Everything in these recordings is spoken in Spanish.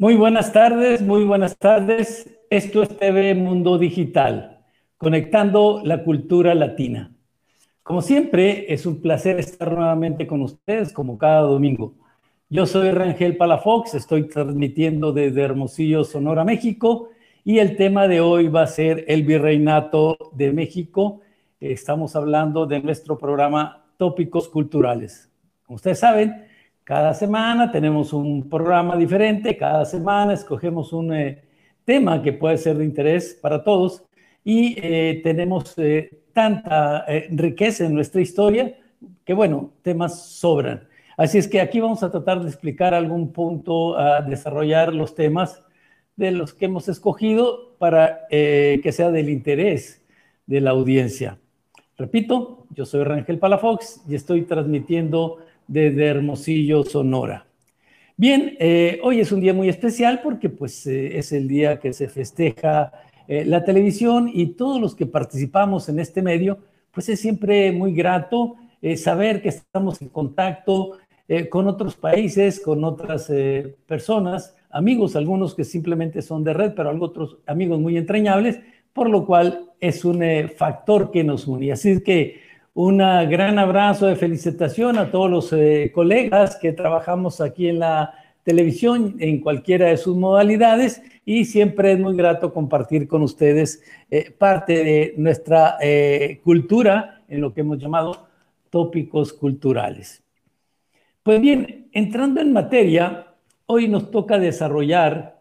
Muy buenas tardes, muy buenas tardes. Esto es TV Mundo Digital, conectando la cultura latina. Como siempre, es un placer estar nuevamente con ustedes, como cada domingo. Yo soy Rangel Palafox, estoy transmitiendo desde Hermosillo, Sonora, México, y el tema de hoy va a ser el Virreinato de México. Estamos hablando de nuestro programa Tópicos Culturales. Como ustedes saben, cada semana tenemos un programa diferente, cada semana escogemos un eh, tema que puede ser de interés para todos y eh, tenemos eh, tanta riqueza en nuestra historia que, bueno, temas sobran. Así es que aquí vamos a tratar de explicar algún punto, a desarrollar los temas de los que hemos escogido para que sea del interés de la audiencia. Repito, yo soy Rangel Palafox y estoy transmitiendo desde Hermosillo, Sonora. Bien, eh, hoy es un día muy especial porque pues eh, es el día que se festeja eh, la televisión y todos los que participamos en este medio, pues es siempre muy grato saber que estamos en contacto con otros países, con otras personas, amigos, algunos que simplemente son de red, pero otros amigos muy entrañables, por lo cual es un factor que nos une. Así que un gran abrazo de felicitación a todos los eh, colegas que trabajamos aquí en la televisión en cualquiera de sus modalidades y siempre es muy grato compartir con ustedes eh, parte de nuestra eh, cultura en lo que hemos llamado tópicos culturales. Pues bien, entrando en materia, hoy nos toca desarrollar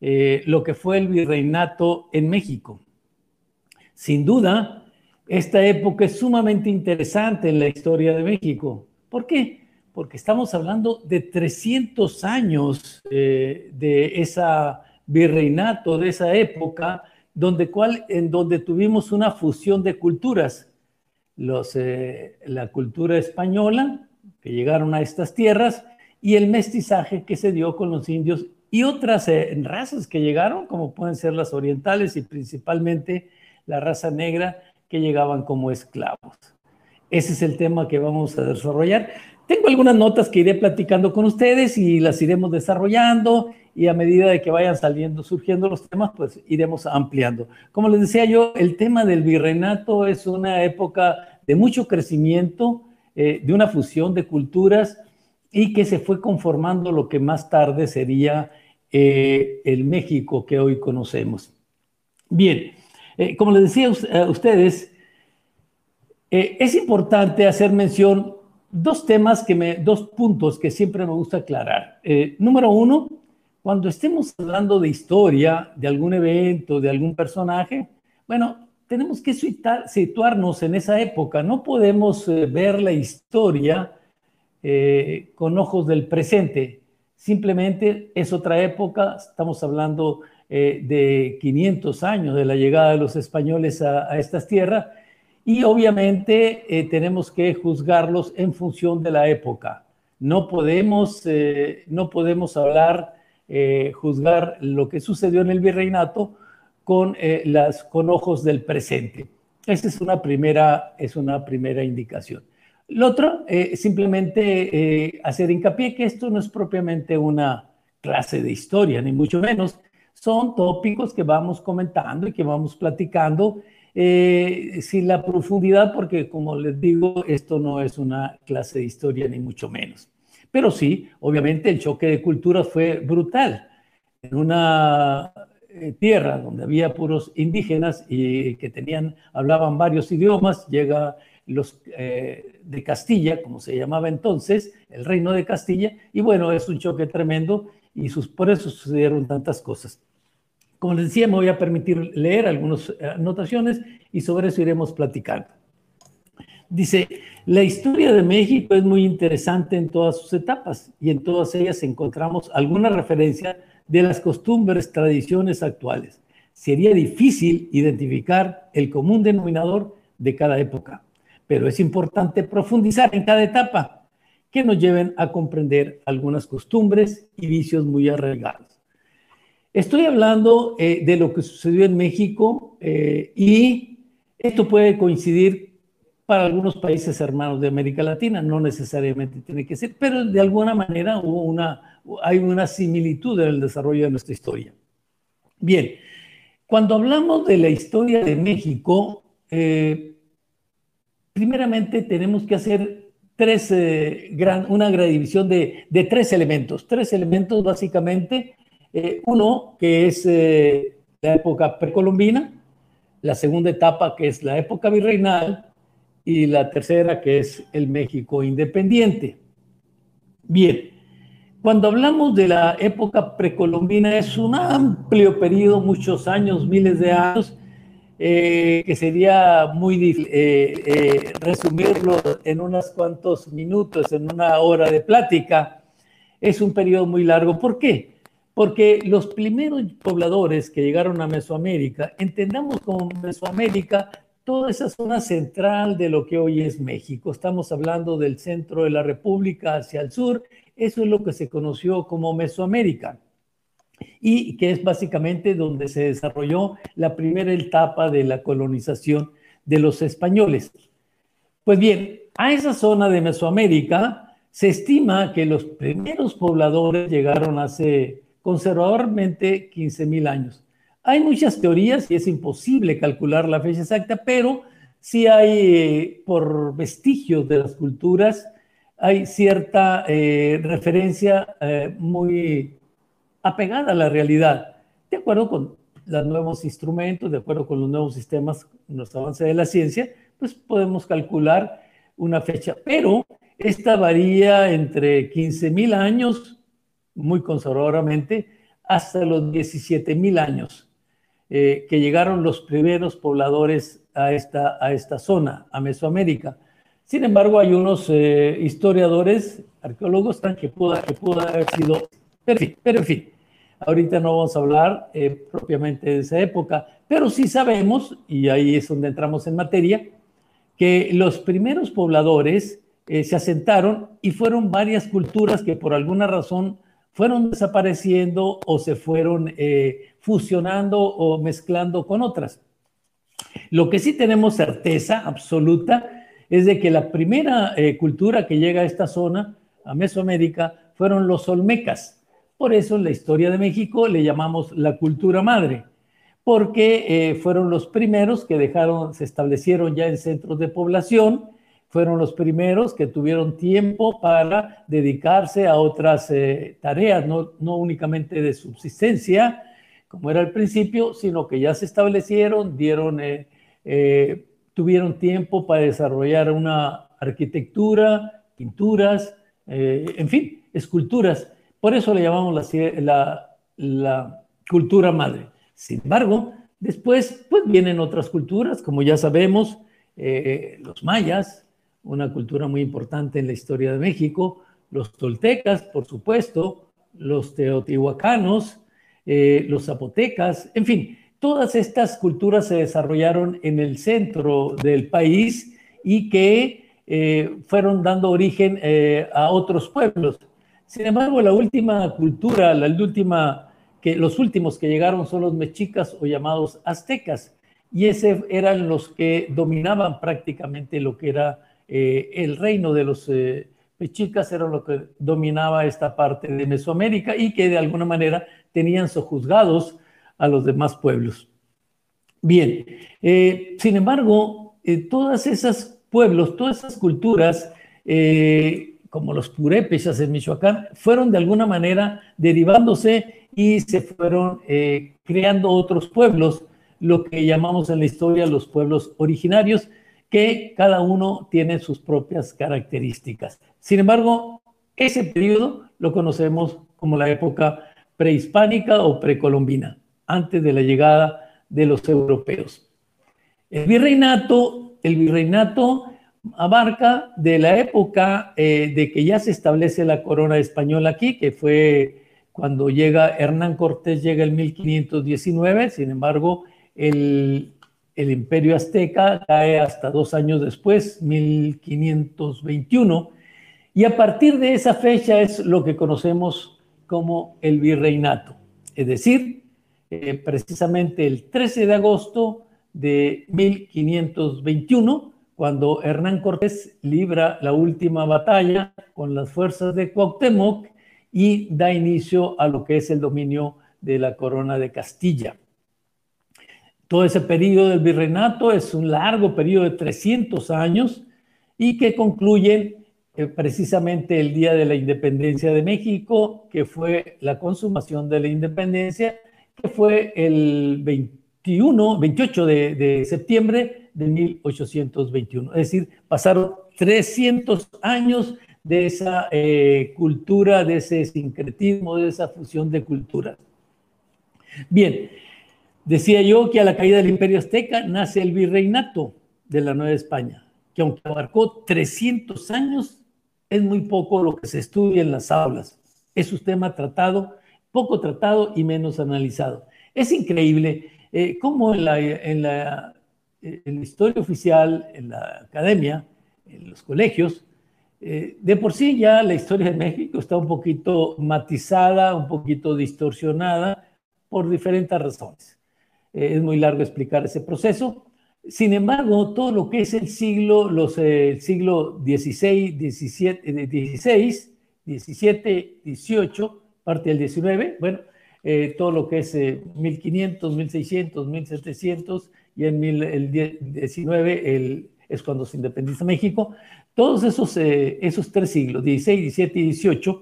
lo que fue el virreinato en México. Sin duda, esta época es sumamente interesante en la historia de México. ¿Por qué? Porque estamos hablando de 300 años eh, de esa virreinato, de esa época, donde, cual, en donde tuvimos una fusión de culturas. Eh, la cultura española, que llegaron a estas tierras, y el mestizaje que se dio con los indios y otras eh, razas que llegaron, como pueden ser las orientales y principalmente la raza negra, que llegaban como esclavos. Ese es el tema que vamos a desarrollar. Tengo algunas notas que iré platicando con ustedes y las iremos desarrollando y a medida de que vayan saliendo, surgiendo los temas, pues iremos ampliando. Como les decía yo, el tema del virreinato es una época de mucho crecimiento, eh, de una fusión de culturas y que se fue conformando lo que más tarde sería eh, el México que hoy conocemos. Bien, eh, como les decía a ustedes, eh, es importante hacer mención dos temas que me, dos puntos que siempre me gusta aclarar. Eh, número uno, cuando estemos hablando de historia, de algún evento, de algún personaje, bueno, tenemos que situarnos en esa época. No podemos ver la historia con ojos del presente. Simplemente es otra época. Estamos hablando eh, de 500 años de la llegada de los españoles a, estas tierras y obviamente eh, tenemos que juzgarlos en función de la época. No podemos, eh, no podemos hablar, juzgar lo que sucedió en el virreinato con, las, con ojos del presente. Esa es una primera, es una primera indicación. Lo otro, simplemente hacer hincapié que esto no es propiamente una clase de historia, ni mucho menos, son tópicos que vamos comentando y que vamos platicando eh, sin la profundidad, porque como les digo, esto no es una clase de historia ni mucho menos. Pero sí, obviamente el choque de culturas fue brutal. En una eh, tierra donde había puros indígenas y que tenían, hablaban varios idiomas, llega los eh, de Castilla, como se llamaba entonces, el reino de Castilla, y bueno, es un choque tremendo y sus, por eso sucedieron tantas cosas. Como les decía, me voy a permitir leer algunas eh, anotaciones y sobre eso iremos platicando. Dice, la historia de México es muy interesante en todas sus etapas y en todas ellas encontramos alguna referencia de las costumbres, tradiciones actuales. Sería difícil identificar el común denominador de cada época, pero es importante profundizar en cada etapa que nos lleven a comprender algunas costumbres y vicios muy arraigados. Estoy hablando eh, de lo que sucedió en México eh, y esto puede coincidir para algunos países hermanos de América Latina, no necesariamente tiene que ser, pero de alguna manera hubo una hay una similitud en el desarrollo de nuestra historia. Bien, cuando hablamos de la historia de México, eh, primeramente tenemos que hacer tres, eh, una gran división de, tres elementos. Tres elementos básicamente. Eh, uno, que es la época precolombina, la segunda etapa, que es la época virreinal, y la tercera, que es el México independiente. Bien, cuando hablamos de la época precolombina, es un amplio periodo, muchos años, miles de años, eh, que sería muy difícil eh, eh, resumirlo en unos cuantos minutos, en una hora de plática. Es un periodo muy largo. ¿Por qué? Porque los primeros pobladores que llegaron a Mesoamérica, entendamos como Mesoamérica toda esa zona central de lo que hoy es México. Estamos hablando del centro de la República hacia el sur eso es lo que se conoció como Mesoamérica y que es básicamente donde se desarrolló la primera etapa de la colonización de los españoles. Pues bien, a esa zona de Mesoamérica se estima que los primeros pobladores llegaron hace conservadormente 15.000 años. Hay muchas teorías y es imposible calcular la fecha exacta, pero sí hay, eh, por vestigios de las culturas, hay cierta eh, referencia eh, muy apegada a la realidad, de acuerdo con los nuevos instrumentos, de acuerdo con los nuevos sistemas, los avances de la ciencia, pues podemos calcular una fecha, pero esta varía entre 15.000 años, muy conservadoramente, hasta los 17.000 años, eh, que llegaron los primeros pobladores a esta, a esta zona, a Mesoamérica. Sin embargo, hay unos eh, historiadores, arqueólogos, que pudo, que pudo haber sido... Pero en, fin, ahorita no vamos a hablar eh, propiamente de esa época, pero sí sabemos, y ahí es donde entramos en materia, que los primeros pobladores eh, se asentaron y fueron varias culturas que por alguna razón fueron desapareciendo o se fueron fusionando o mezclando con otras. Lo que sí tenemos certeza absoluta es de que la primera eh, cultura que llega a esta zona, a Mesoamérica, fueron los olmecas. Por eso en la historia de México le llamamos la cultura madre, porque eh, fueron los primeros que dejaron, se establecieron ya en centros de población, fueron los primeros que tuvieron tiempo para dedicarse a otras eh, tareas, no, no únicamente de subsistencia, como era al principio, sino que ya se establecieron, dieron tuvieron tiempo para desarrollar una arquitectura, pinturas, eh, en fin, esculturas. Por eso le llamamos la, cultura madre. Sin embargo, después pues vienen otras culturas, como ya sabemos, eh, los mayas, una cultura muy importante en la historia de México, los toltecas, por supuesto, los teotihuacanos, eh, los zapotecas, en fin, todas estas culturas se desarrollaron en el centro del país y que eh, fueron dando origen a otros pueblos. Sin embargo, la última cultura, la última, que, los últimos que llegaron son los mexicas o llamados aztecas, y ese eran los que dominaban prácticamente lo que era eh, el reino de los mexicas, era lo que dominaba esta parte de Mesoamérica y que de alguna manera tenían sojuzgados a los demás pueblos. Bien, eh, sin embargo, eh, todas esas pueblos, todas esas culturas, eh, como los purépechas en Michoacán, fueron de alguna manera derivándose y se fueron creando otros pueblos, lo que llamamos en la historia los pueblos originarios, que cada uno tiene sus propias características. Sin embargo, ese periodo lo conocemos como la época prehispánica o precolombina antes de la llegada de los europeos. El virreinato, el virreinato abarca de la época eh, de que ya se establece la corona española aquí, que fue cuando llega Hernán Cortés, llega el 1519, sin embargo, el, el imperio azteca cae hasta dos años después, 1521, y a partir de esa fecha es lo que conocemos como el virreinato, es decir, eh, precisamente el 13 de agosto de 1521, cuando Hernán Cortés libra la última batalla con las fuerzas de Cuauhtémoc y da inicio a lo que es el dominio de la corona de Castilla. Todo ese periodo del virreinato es un largo periodo de 300 años y que concluye eh, precisamente el día de la independencia de México, que fue la consumación de la independencia, que fue el 21, 28 de, septiembre de 1821. Es decir, pasaron 300 años de esa eh, cultura, de ese sincretismo, de esa fusión de culturas. Bien, decía yo que a la caída del Imperio Azteca nace el virreinato de la Nueva España, que aunque abarcó 300 años, es muy poco lo que se estudia en las aulas. Es un tema tratado, poco tratado y menos analizado. Es increíble eh, cómo en la, en, la, en la, historia oficial, en la academia, en los colegios, eh, de por sí ya la historia de México está un poquito matizada, un poquito distorsionada por diferentes razones. Eh, es muy largo explicar ese proceso, sin embargo, todo lo que es el siglo, los, eh, siglo XVI, XVII, XVI, XVII, XVIII, parte del XIX, bueno, eh, todo lo que es 1500, 1600, 1700 y en el 19 es cuando se independiza México. Todos esos, eh, esos tres siglos, XVI, XVII y XVIII,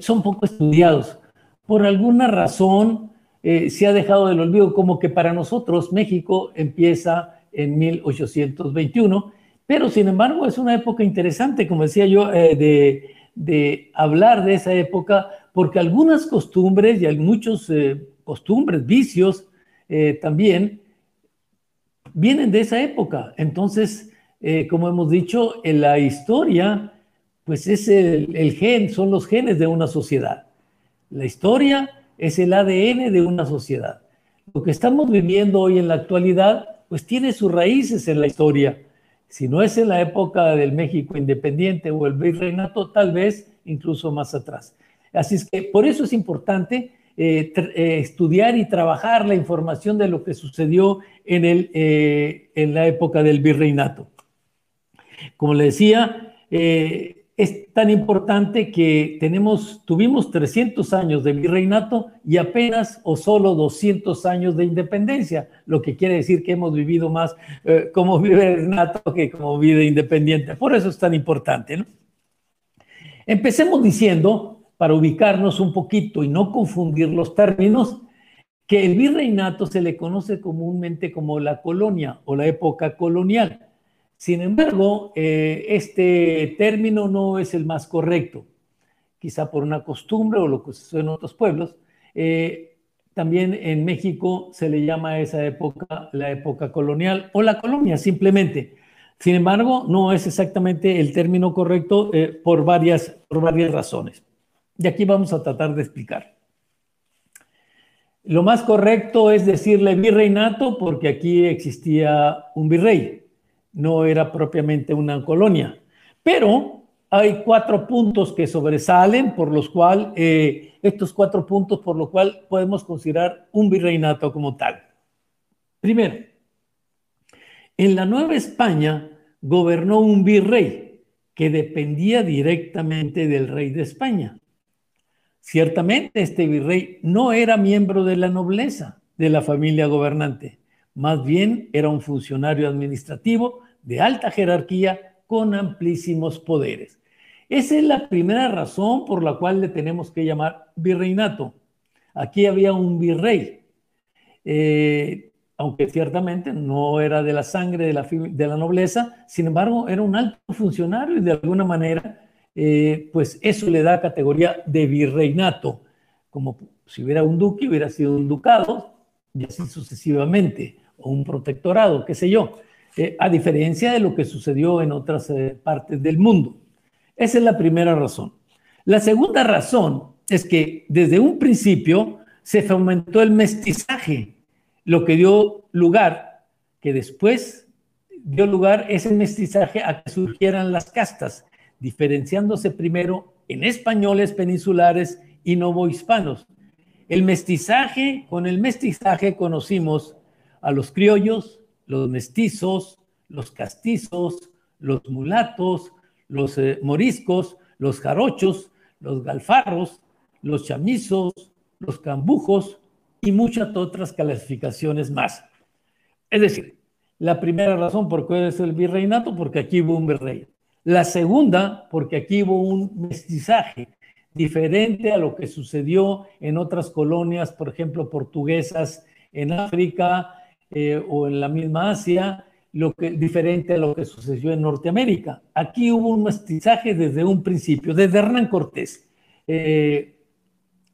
son poco estudiados. Por alguna razón, eh, se ha dejado del olvido, como que para nosotros México empieza en 1821, pero sin embargo es una época interesante, como decía yo, eh, de, hablar de esa época, porque algunas costumbres y hay muchos eh, costumbres, vicios también, vienen de esa época. Entonces, como hemos dicho, en la historia, pues es el gen, son los genes de una sociedad. La historia es el ADN de una sociedad. Lo que estamos viviendo hoy en la actualidad, pues tiene sus raíces en la historia. Si no es en la época del México independiente o el virreinato, tal vez incluso más atrás. Así es que por eso es importante eh, eh, estudiar y trabajar la información de lo que sucedió en, el, eh, en la época del virreinato. Como le decía, es tan importante que tenemos, tuvimos 300 años de virreinato y apenas o solo 200 años de independencia, lo que quiere decir que hemos vivido más como virreinato que como vida independiente. Por eso es tan importante. Empecemos diciendo, para ubicarnos un poquito y no confundir los términos, que el virreinato se le conoce comúnmente como la colonia o la época colonial. Sin embargo, eh, este término no es el más correcto, quizá por una costumbre o lo que sucede en otros pueblos. Eh, también en México se le llama a esa época la época colonial o la colonia simplemente. Sin embargo, no es exactamente el término correcto eh, por, varias, por varias razones. Y aquí vamos a tratar de explicar. Lo más correcto es decirle virreinato porque aquí existía un virrey no era propiamente una colonia. Pero hay cuatro puntos que sobresalen, por los cuales, eh, estos cuatro puntos por los cuales podemos considerar un virreinato como tal. Primero, en la Nueva España gobernó un virrey que dependía directamente del rey de España. Ciertamente este virrey no era miembro de la nobleza de la familia gobernante, más bien era un funcionario administrativo de alta jerarquía con amplísimos poderes. Esa es la primera razón por la cual le tenemos que llamar virreinato. Aquí había un virrey, eh, aunque ciertamente no era de la sangre de la, de la, nobleza, sin embargo era un alto funcionario y de alguna manera, eh, pues eso le da categoría de virreinato, como si hubiera un duque, hubiera sido un ducado, y así sucesivamente, o un protectorado, qué sé yo. Eh, a diferencia de lo que sucedió en otras eh, partes del mundo. Esa es la primera razón. La segunda razón es que desde un principio se fomentó el mestizaje, lo que dio lugar, que después dio lugar ese mestizaje a que surgieran las castas, diferenciándose primero en españoles peninsulares y novohispanos. El mestizaje, con el mestizaje conocimos a los criollos, los mestizos, los castizos, los mulatos, los eh, moriscos, los jarochos, los galfarros, los chamizos, los cambujos y muchas otras clasificaciones más. Es decir, la primera razón por qué es el virreinato, porque aquí hubo un virrey. La segunda, porque aquí hubo un mestizaje diferente a lo que sucedió en otras colonias, por ejemplo, portuguesas en África eh, o en la misma Asia, lo que, diferente a lo que sucedió en Norteamérica. Aquí hubo un mestizaje desde un principio, desde Hernán Cortés. Eh,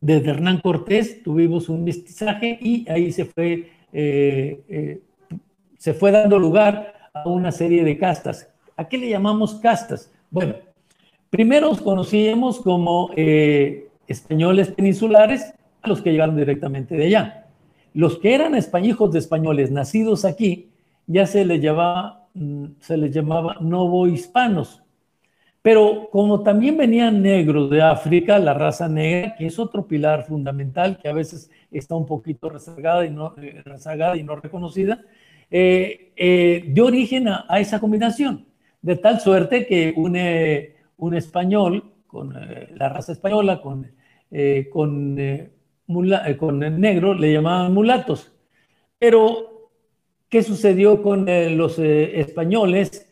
desde Hernán Cortés tuvimos un mestizaje y ahí se fue, eh, se fue dando lugar a una serie de castas. ¿A qué le llamamos castas? Bueno, primero conocíamos como españoles peninsulares, los que llegaron directamente de allá. Los que eran españoles de españoles nacidos aquí, ya se les llamaba, mm, novohispanos. Pero como también venían negros de África, la raza negra, que es otro pilar fundamental que a veces está un poquito rezagada y no, eh, rezagada y no reconocida, eh, eh, dio origen a, esa combinación, de tal suerte que un, español con la raza española, con, con eh, con el negro le llamaban mulatos. Pero, ¿qué sucedió con eh, los eh, españoles,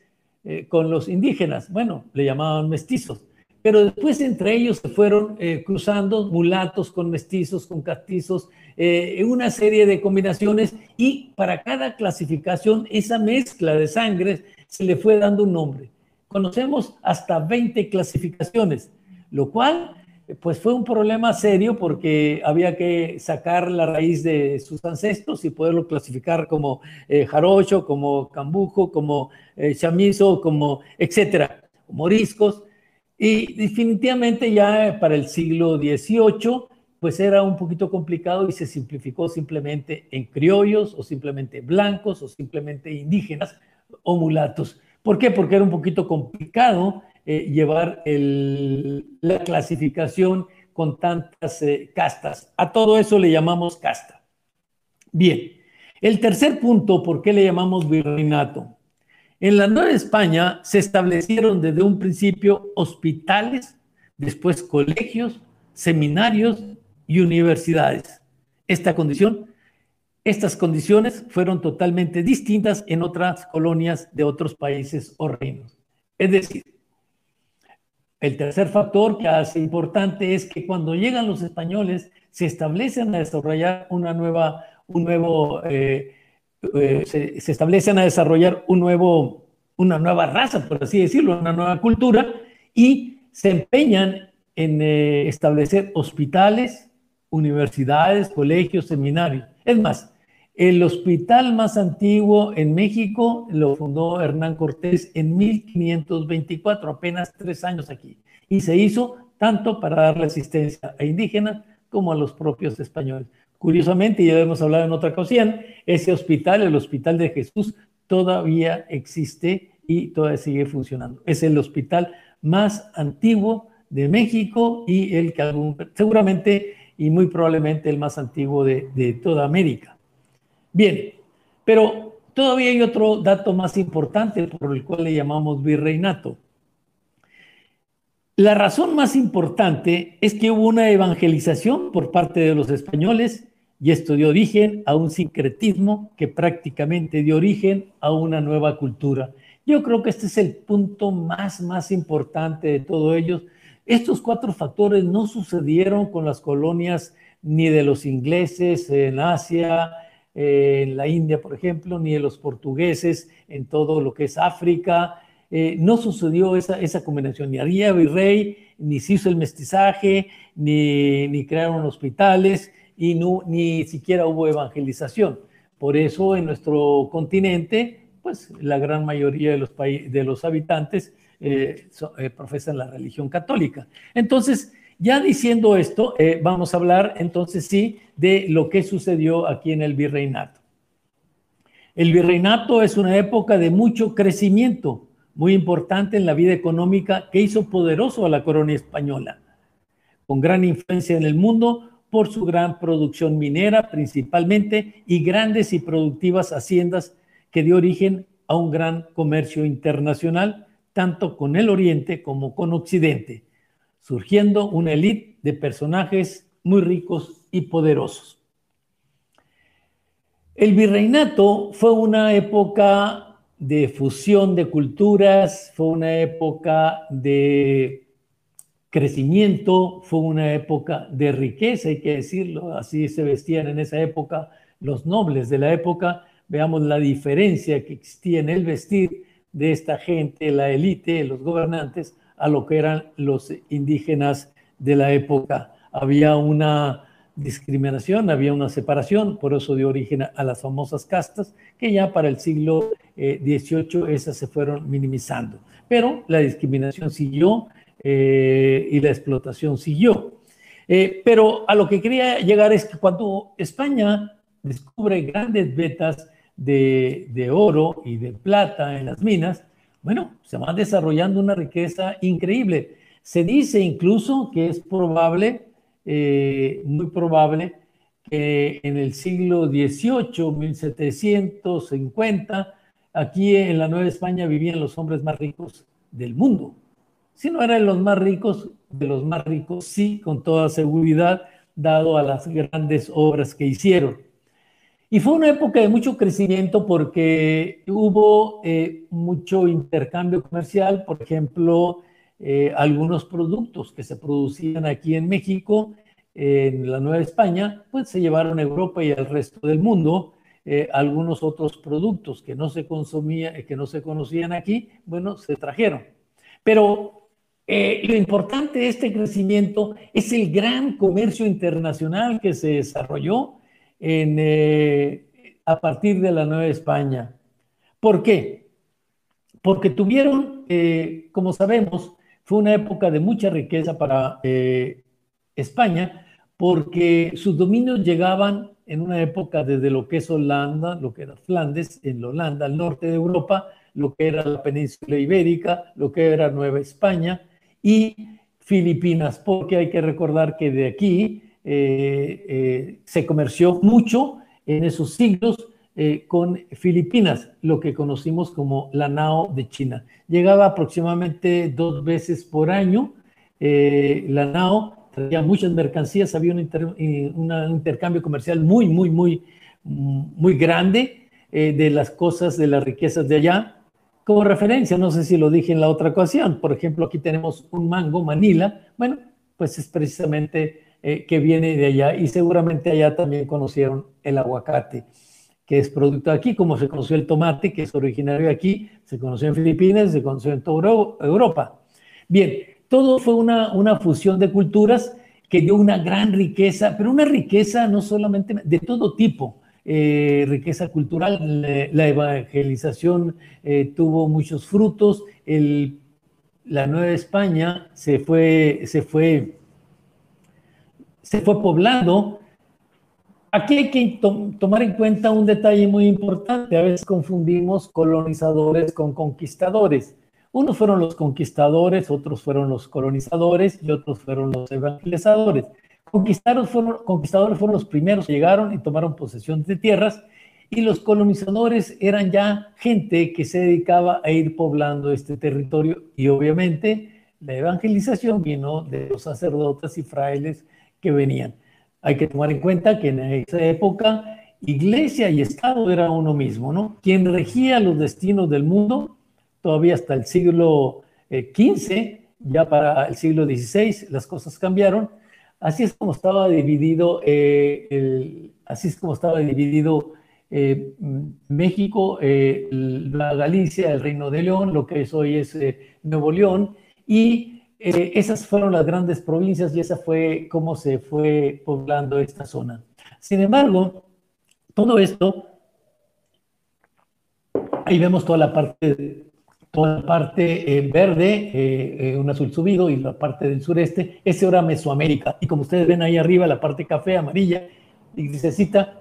con los indígenas? Bueno, le llamaban mestizos. Pero después entre ellos se fueron cruzando mulatos con mestizos, con castizos, una serie de combinaciones y para cada clasificación esa mezcla de sangre se le fue dando un nombre. Conocemos hasta 20 clasificaciones, lo cual pues fue un problema serio porque había que sacar la raíz de sus ancestros y poderlo clasificar como eh, jarocho, como cambujo, como eh, chamizo, como etcétera, moriscos. Y definitivamente ya para el siglo XVIII, pues era un poquito complicado y se simplificó simplemente en criollos o simplemente blancos o simplemente indígenas o mulatos. ¿Por qué? Porque era un poquito complicado eh, llevar la clasificación con tantas eh, castas. A todo eso le llamamos casta. Bien, el tercer punto, ¿por qué le llamamos virreinato? En la Nueva España se establecieron desde un principio hospitales, después colegios, seminarios y universidades. Esta condición, estas condiciones fueron totalmente distintas en otras colonias de otros países o reinos. Es decir, el tercer factor que hace importante es que cuando llegan los españoles se establecen a desarrollar una nueva, un nuevo, eh, eh, se, establecen a desarrollar un nuevo, una nueva raza, por así decirlo, una nueva cultura y se empeñan en eh, establecer hospitales, universidades, colegios, seminarios. Es más, el hospital más antiguo en México lo fundó Hernán Cortés en 1524, apenas tres años aquí. Y se hizo tanto para darle asistencia a indígenas como a los propios españoles. Curiosamente, ya hemos hablado en otra ocasión, ese hospital, el Hospital de Jesús, todavía existe y todavía sigue funcionando. Es el hospital más antiguo de México y el que seguramente y muy probablemente el más antiguo de toda América. Bien, pero todavía hay otro dato más importante por el cual le llamamos virreinato. La razón más importante es que hubo una evangelización por parte de los españoles y esto dio origen a un sincretismo que prácticamente dio origen a una nueva cultura. Yo creo que este es el punto más, más importante de todo ello. Estos cuatro factores no sucedieron con las colonias ni de los ingleses en Asia, en la India, por ejemplo, ni de los portugueses en todo lo que es África. Eh, no sucedió esa, esa combinación, ni había virrey, ni se hizo el mestizaje, ni, ni crearon hospitales, y no, ni siquiera hubo evangelización. Por eso en nuestro continente, pues la gran mayoría de los, de los habitantes eh, eh, profesan la religión católica. Entonces, ya diciendo esto, eh, vamos a hablar entonces sí de lo que sucedió aquí en el virreinato. El virreinato es una época de mucho crecimiento, muy importante en la vida económica que hizo poderoso a la corona española, con gran influencia en el mundo por su gran producción minera principalmente y grandes y productivas haciendas que dio origen a un gran comercio internacional, tanto con el Oriente como con Occidente surgiendo una élite de personajes muy ricos y poderosos. El virreinato fue una época de fusión de culturas, fue una época de crecimiento, fue una época de riqueza, hay que decirlo, así se vestían en esa época los nobles de la época. Veamos la diferencia que existía en el vestir de esta gente, la élite, los gobernantes, a lo que eran los indígenas de la época. Había una discriminación, había una separación, por eso dio origen a las famosas castas, que ya para el siglo XVIII eh, esas se fueron minimizando. Pero la discriminación siguió eh, y la explotación siguió. Eh, pero a lo que quería llegar es que cuando España descubre grandes vetas de, de oro y de plata en las minas, bueno, se va desarrollando una riqueza increíble. Se dice incluso que es probable eh, muy probable que en el siglo XVIII, 1750, aquí en la Nueva España vivían los hombres más ricos del mundo. Si no eran los más ricos, de los más ricos, sí, con toda seguridad, dado a las grandes obras que hicieron. Y fue una época de mucho crecimiento porque hubo eh, mucho intercambio comercial, por ejemplo, eh, algunos productos que se producían aquí en México, en la Nueva España, pues se llevaron a Europa y al resto del mundo. Eh, algunos otros productos que no se consumía, que no se conocían aquí, bueno, se trajeron. Pero lo importante de este crecimiento es el gran comercio internacional que se desarrolló a partir de la Nueva España. ¿Por qué? Porque tuvieron, como sabemos, fue una época de mucha riqueza para eh, España, porque sus dominios llegaban en una época desde lo que es Holanda, lo que era Flandes, en Holanda, al norte de Europa, lo que era la península ibérica, lo que era Nueva España y Filipinas, porque hay que recordar que de aquí eh, eh, se comerció mucho en esos siglos eh, con Filipinas, lo que conocimos como la NAO de China. Llegaba aproximadamente dos veces por año. Eh, la NAO traía muchas mercancías, había un, intercambio comercial muy, muy, muy, muy grande eh, de las cosas, de las riquezas de allá. Como referencia, no sé si lo dije en la otra ocasión, por ejemplo, aquí tenemos un mango Manila, bueno, pues es precisamente que viene de allá y seguramente allá también conocieron el aguacate que es producto de aquí, como se conoció el tomate, que es originario de aquí, se conoció en Filipinas, se conoció en toda Europa. Bien, todo fue una, una fusión de culturas que dio una gran riqueza, pero una riqueza no solamente de todo tipo, eh, riqueza cultural, la, evangelización eh, tuvo muchos frutos, el, la Nueva España se fue, se fue, se fue poblando Aquí hay que tomar en cuenta un detalle muy importante. A veces confundimos colonizadores con conquistadores. Unos fueron los conquistadores, otros fueron los colonizadores y otros fueron los evangelizadores. Fueron, conquistadores fueron los primeros que llegaron y tomaron posesión de tierras y los colonizadores eran ya gente que se dedicaba a ir poblando este territorio y obviamente la evangelización vino de los sacerdotes y frailes que venían. Hay que tomar en cuenta que en esa época iglesia y Estado era uno mismo, ¿no? Quien regía los destinos del mundo, todavía hasta el siglo XV, eh, ya para el siglo XVI las cosas cambiaron. Así es como estaba dividido, eh, eh, México, la Galicia, el Reino de León, lo que es hoy es Nuevo León, y eh, esas fueron las grandes provincias y esa fue cómo se fue poblando esta zona. Sin embargo, todo esto, ahí vemos toda la parte, toda la parte eh, verde, eh, un azul subido y la parte del sureste, ese era Mesoamérica. Y como ustedes ven ahí arriba, la parte café, amarilla y grisecita,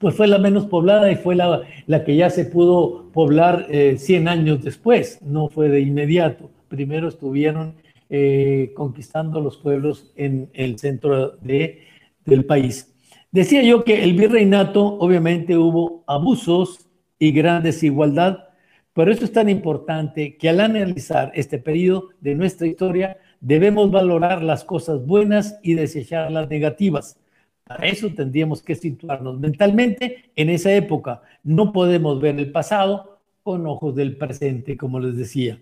pues fue la menos poblada y fue la, la que ya se pudo poblar 100 años después, no fue de inmediato. Primero estuvieron eh, conquistando los pueblos en el centro de, del país. Decía yo que el virreinato, obviamente hubo abusos y gran desigualdad, pero eso es tan importante que al analizar este periodo de nuestra historia debemos valorar las cosas buenas y desechar las negativas. Para eso tendríamos que situarnos mentalmente en esa época. No podemos ver el pasado con ojos del presente, como les decía.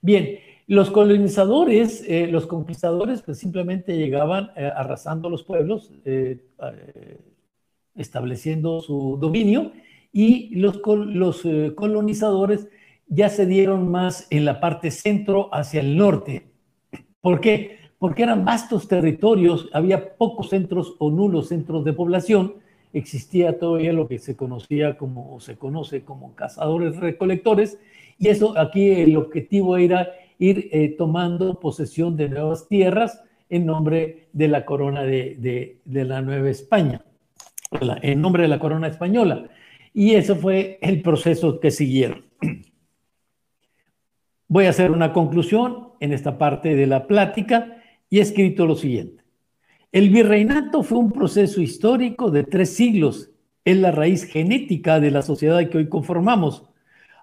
Bien, los colonizadores, eh, los conquistadores, pues simplemente llegaban eh, arrasando los pueblos, eh, estableciendo su dominio, y los, los colonizadores ya se dieron más en la parte centro hacia el norte. ¿Por qué? Porque eran vastos territorios, había pocos centros o nulos centros de población, existía todavía lo que se conocía como, o se conoce como cazadores recolectores, y eso aquí el objetivo era ir eh, tomando posesión de nuevas tierras en nombre de la corona de, de la Nueva España, en nombre de la corona española. Y eso fue el proceso que siguieron. Voy a hacer una conclusión en esta parte de la plática y he escrito lo siguiente. El virreinato fue un proceso histórico de tres siglos. Es la raíz genética de la sociedad que hoy conformamos.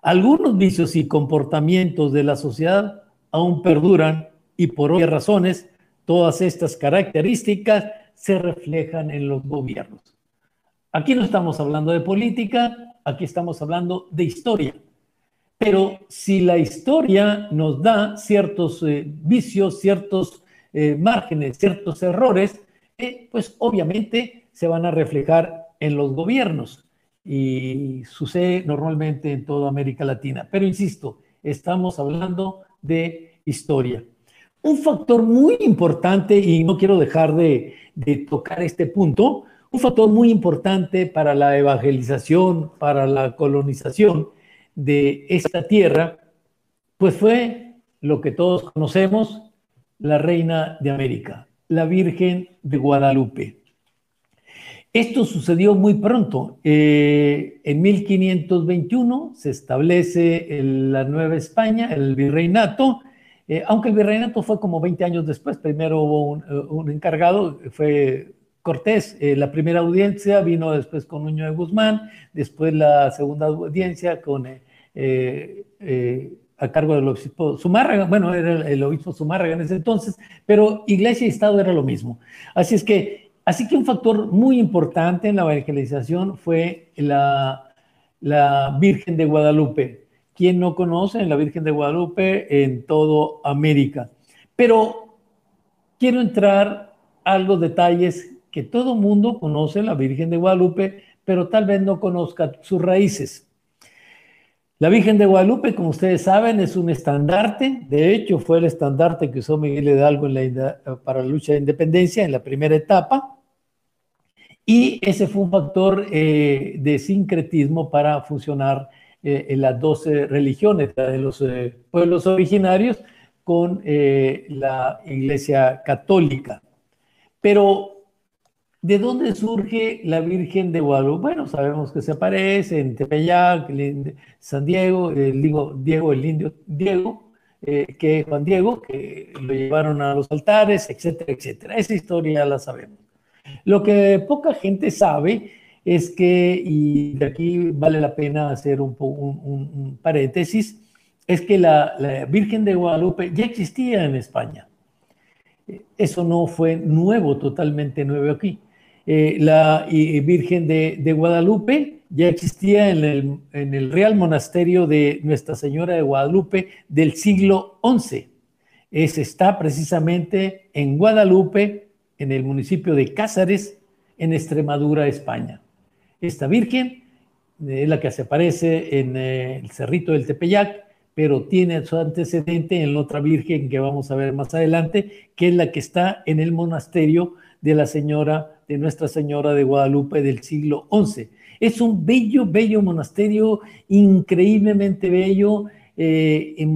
Algunos vicios y comportamientos de la sociedad aún perduran y por obvias razones todas estas características se reflejan en los gobiernos. Aquí no estamos hablando de política, aquí estamos hablando de historia. Pero si la historia nos da ciertos eh, vicios, ciertos eh, márgenes, ciertos errores, eh, pues obviamente se van a reflejar en los gobiernos y sucede normalmente en toda América Latina. Pero insisto, estamos hablando de historia. Un factor muy importante, y no quiero dejar de, de tocar este punto, un factor muy importante para la evangelización, para la colonización, de esta tierra, pues fue lo que todos conocemos, la reina de América, la Virgen de Guadalupe. Esto sucedió muy pronto. Eh, en 1521 se establece la Nueva España, el virreinato, eh, aunque el virreinato fue como 20 años después. Primero hubo un, un encargado, fue Cortés, eh, la primera audiencia vino después con Nuño de Guzmán, después la segunda audiencia con eh, eh, a cargo del obispo Zumárraga, bueno, era el, obispo Zumárraga en ese entonces, pero iglesia y Estado era lo mismo. Así es que, así que un factor muy importante en la evangelización fue la, Virgen de Guadalupe. ¿Quién no conoce la Virgen de Guadalupe en todo América? Pero quiero entrar a los detalles que todo mundo conoce la Virgen de Guadalupe, pero tal vez no conozca sus raíces. La Virgen de Guadalupe, como ustedes saben, es un estandarte. De hecho, fue el estandarte que usó Miguel Hidalgo para la lucha de independencia en la primera etapa. Y ese fue un factor eh, de sincretismo para funcionar eh, en las 12 religiones, de los eh, pueblos originarios con la Iglesia Católica. Pero ¿De dónde surge la Virgen de Guadalupe? Bueno, sabemos que se aparece en Tepeyac, San Diego, el Diego, el indio Diego, eh, que Juan Diego, que lo llevaron a los altares, etcétera, etcétera. Esa historia la sabemos. Lo que poca gente sabe es que, y de aquí vale la pena hacer un, paréntesis, es que la, la Virgen de Guadalupe ya existía en España. Eso no fue nuevo, totalmente nuevo aquí. Eh, la Virgen de, Guadalupe ya existía en el, Real Monasterio de Nuestra Señora de Guadalupe del siglo XI. Es, está precisamente en Guadalupe, en el municipio de Cázares, en Extremadura, España. Esta Virgen es la que se aparece en eh, el Cerrito del Tepeyac, pero tiene su antecedente en la otra Virgen que vamos a ver más adelante, que es la que está en el monasterio de la Señora de Nuestra Señora de Guadalupe del siglo XI. Es un bello, bello monasterio, increíblemente bello, eh,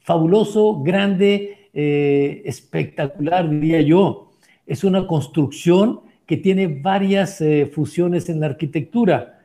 fabuloso, grande, eh, espectacular, diría yo. Es una construcción que tiene varias eh, fusiones en la arquitectura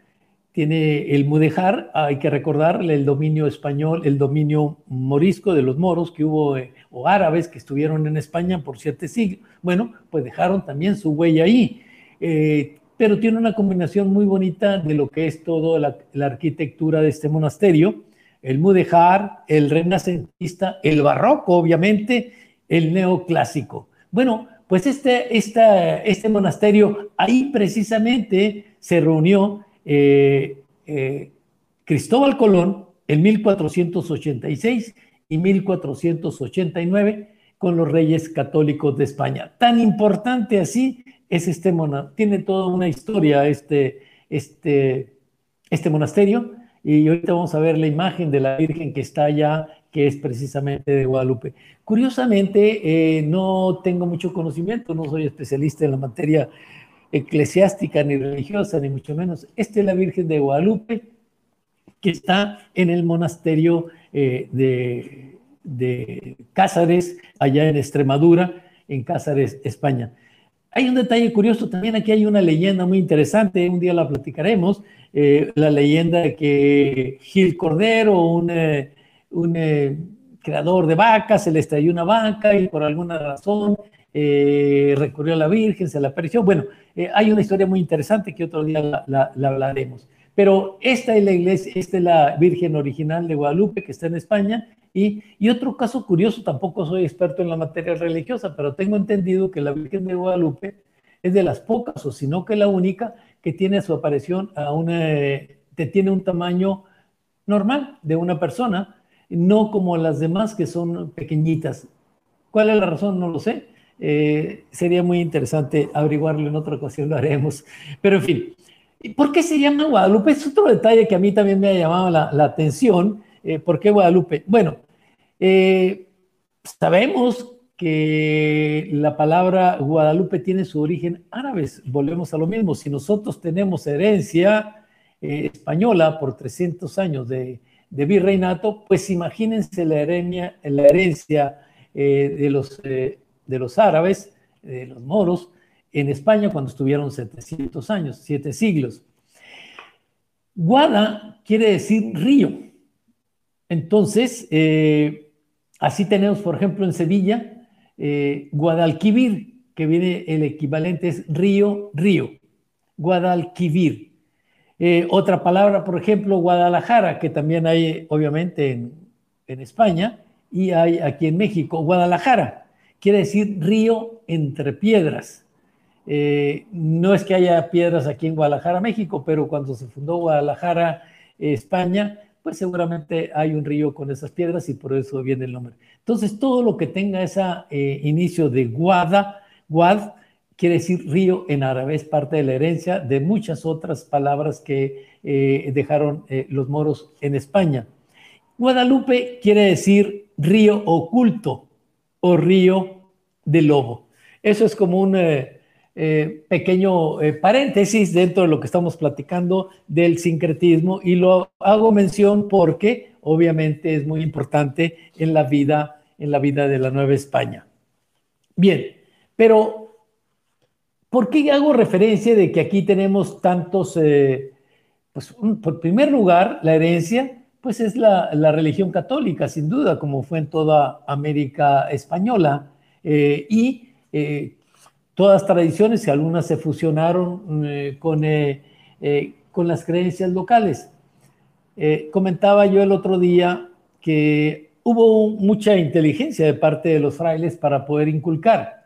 tiene el Mudejar, hay que recordarle el dominio español, el dominio morisco de los moros que hubo, eh, o árabes que estuvieron en España por siete siglos. Bueno, pues dejaron también su huella ahí. Eh, pero tiene una combinación muy bonita de lo que es toda la, arquitectura de este monasterio, el Mudejar, el renacentista, el barroco, obviamente, el neoclásico. Bueno, pues este, este monasterio, ahí precisamente se reunió eh, eh, Cristóbal Colón en 1486 y 1489 con los reyes católicos de España. Tan importante así es este monasterio, tiene toda una historia este, este, este monasterio y ahorita vamos a ver la imagen de la Virgen que está allá, que es precisamente de Guadalupe. Curiosamente, eh, no tengo mucho conocimiento, no soy especialista en la materia eclesiástica ni religiosa, ni mucho menos. Esta es la Virgen de Guadalupe, que está en el monasterio eh, de, de Cázares, allá en Extremadura, en Cázares, España. Hay un detalle curioso, también aquí hay una leyenda muy interesante, un día la platicaremos, eh, la leyenda de que Gil Cordero, un, un eh, creador de vacas, se le estalló una vaca y por alguna razón recurrió a la Virgen, se le apareció. Bueno, hay una historia muy interesante que otro día la, la, hablaremos. Pero esta es la iglesia, esta es la Virgen original de Guadalupe que está en España. Y, y, otro caso curioso, tampoco soy experto en la materia religiosa, pero tengo entendido que la Virgen de Guadalupe es de las pocas, o si no que la única, que tiene su aparición a una, que tiene un tamaño normal de una persona, no como las demás que son pequeñitas. ¿Cuál es la razón? No lo sé. Eh, sería muy interesante averiguarlo en otra ocasión, lo haremos. Pero en fin, ¿por qué se llama Guadalupe? Es otro detalle que a mí también me ha llamado la, atención. Eh, ¿Por qué Guadalupe? Bueno, eh, sabemos que la palabra Guadalupe tiene su origen árabe. Volvemos a lo mismo. Si nosotros tenemos herencia española por 300 años de, virreinato, pues imagínense la herencia, eh, de, los, eh, de los árabes, de los moros, en España cuando estuvieron 700 años, siete siglos. Guada quiere decir río. Entonces, así tenemos, por ejemplo, en Sevilla, eh, Guadalquivir, que viene el equivalente es río, río. Guadalquivir. Eh, otra palabra, por ejemplo, Guadalajara, que también hay obviamente en, España y hay aquí en México. Guadalajara quiere decir río entre piedras. Eh, no es que haya piedras aquí en Guadalajara, México, pero cuando se fundó Guadalajara, España, pues seguramente hay un río con esas piedras y por eso viene el nombre. Entonces, todo lo que tenga ese eh, inicio de guada, guad, quiere decir río en árabe, es parte de la herencia de muchas otras palabras que eh, dejaron eh, los moros en España. Guadalupe quiere decir río oculto o río de lobo. Eso es como un eh, pequeño paréntesis dentro de lo que estamos platicando del sincretismo y lo hago mención porque obviamente es muy importante en la vida, en la vida de la Nueva España. Bien, pero ¿por qué hago referencia de que aquí tenemos tantos, eh, pues por primer lugar, la herencia, pues es la, religión católica, sin duda, como fue en toda América española, y todas tradiciones y algunas se fusionaron eh, con, eh, eh, con las creencias locales. comentaba yo el otro día que hubo mucha inteligencia de parte de los frailes para poder inculcar.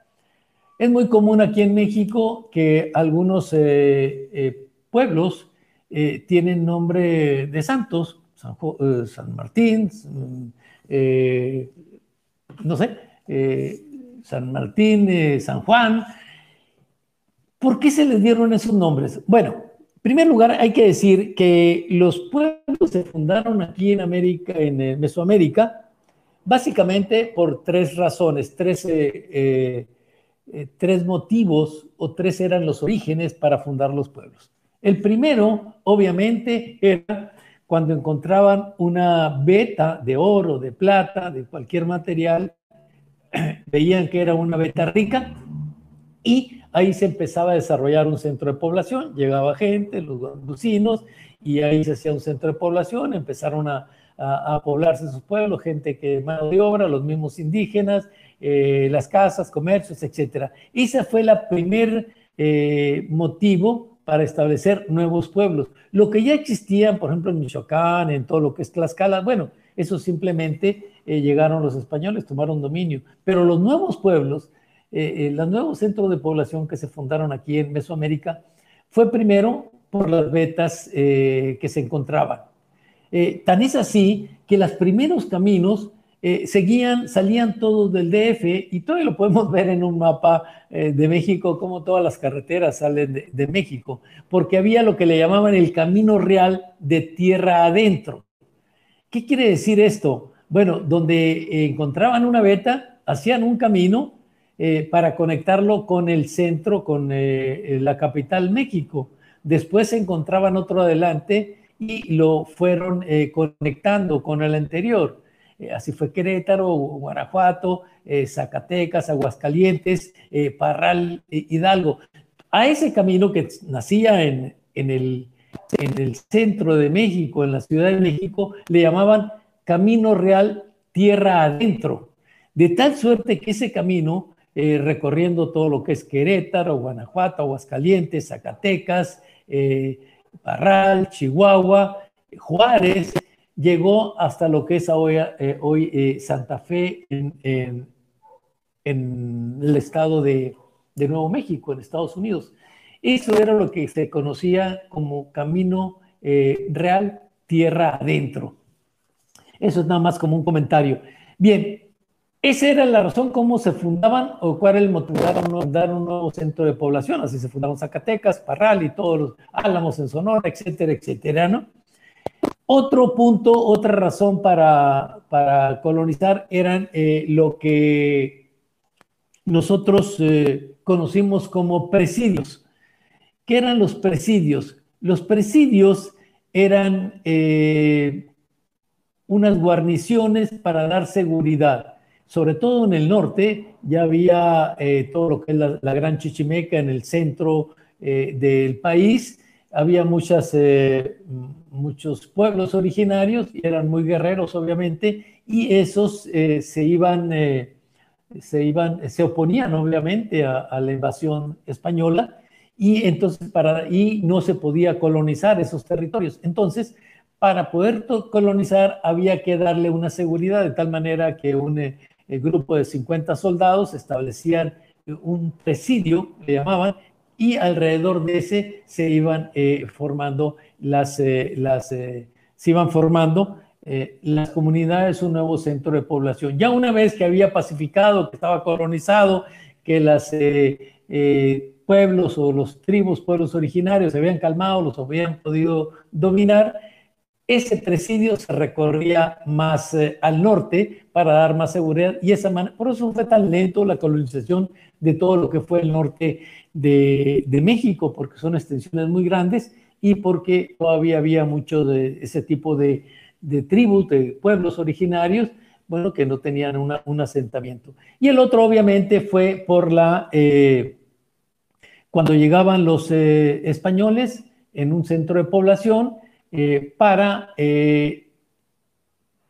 Es muy común aquí en México que algunos pueblos tienen nombre de santos, San, San Martín, no sé, San Martín, San Juan. ¿Por qué se les dieron esos nombres? Bueno, en primer lugar hay que decir que los pueblos se fundaron aquí en América, en eh, Mesoamérica, básicamente por tres razones, tres, eh, tres motivos o tres eran los orígenes para fundar los pueblos. El primero, obviamente, era cuando encontraban una veta de oro, de plata, de cualquier material veían que era una beta rica y ahí se empezaba a desarrollar un centro de población, llegaba gente, los vecinos, y ahí se hacía un centro de población, empezaron a, poblarse sus pueblos, gente que mano de obra, los mismos indígenas, eh, las casas, comercios, etc. Ese fue el primer eh, motivo para establecer nuevos pueblos. Lo que ya existían, por ejemplo, en Michoacán, en todo lo que es Tlaxcala, bueno, eso simplemente llegaron los españoles, tomaron dominio. Pero los nuevos pueblos, los nuevos centros de población que se fundaron aquí en Mesoamérica, fue primero por las vetas que se encontraban. tan es así que los primeros caminos eh, seguían, salían todos del DF y todavía lo podemos ver en un mapa eh, de México, como todas las carreteras salen de, México, porque había lo que le llamaban el camino real de tierra adentro. ¿Qué quiere decir esto? Bueno, donde encontraban una beta, hacían un camino eh, para conectarlo con el centro, con la capital México. Después encontraban otro adelante y lo fueron conectando con el anterior. Eh, así fue Querétaro, Guanajuato, eh, Zacatecas, Aguascalientes, eh, Parral, Hidalgo. A ese camino que nacía en, el, en el centro de México, en la Ciudad de México, le llamaban Camino Real Tierra Adentro. De tal suerte que ese camino, recorriendo todo lo que es Querétaro, Guanajuato, Aguascalientes, Zacatecas, Parral, Chihuahua, Juárez, llegó hasta lo que es hoy, eh, hoy eh, Santa Fe en, el estado de, Nuevo México, en Estados Unidos. Eso era lo que se conocía como camino eh, real tierra adentro. Eso es nada más como un comentario. Bien, esa era la razón cómo se fundaban o cuál era el motivo fundar un nuevo centro de población. Así se fundaron Zacatecas, Parral y todos los Álamos en Sonora, etcétera, etcétera, ¿no? Otro punto, otra razón para, colonizar eran eh, lo que nosotros eh, conocimos como presidios. ¿Qué eran los presidios? Los presidios eran eh, unas guarniciones para dar seguridad. Sobre todo en el norte, ya había todo lo que es la, Gran Chichimeca en el centro del país, había muchas muchos pueblos originarios y eran muy guerreros, obviamente, y esos eh, se iban, eh, se iban, se oponían, obviamente, a, la invasión española y entonces para y no se podía colonizar esos territorios. Entonces, para poder colonizar había que darle una seguridad de tal manera que un eh, grupo de 50 soldados establecían un presidio, le llamaban, y alrededor de ese se iban formando las, eh, las, eh, se iban formando eh, las comunidades, un nuevo centro de población. Ya una vez que había pacificado, que estaba colonizado, que los pueblos o los tribus, pueblos originarios se habían calmado, los habían podido dominar, ese presidio se recorría más al norte para dar más seguridad y esa manera, por eso fue tan lento la colonización de todo lo que fue el norte de, México, porque son extensiones muy grandes y porque todavía había mucho de ese tipo de, de tribus, de pueblos originarios, bueno, que no tenían un asentamiento. Y el otro, obviamente, fue por la, eh, cuando llegaban los eh, españoles en un centro de población eh, para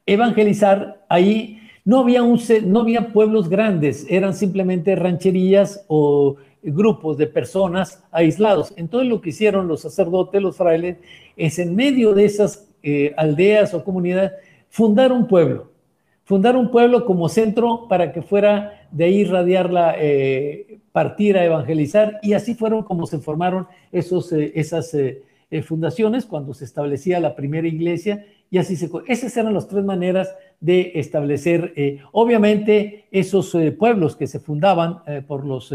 evangelizar ahí. No había, no había pueblos grandes, eran simplemente rancherías o grupos de personas aislados. Entonces lo que hicieron los sacerdotes, los frailes, es en medio de esas eh, aldeas o comunidades fundar un pueblo, fundar un pueblo como centro para que fuera de ahí radiar la, eh, partir a evangelizar y así fueron como se formaron esos, eh, esas fundaciones cuando se establecía la primera iglesia y así se... Esas eran las tres maneras de establecer, obviamente, esos pueblos que se fundaban por los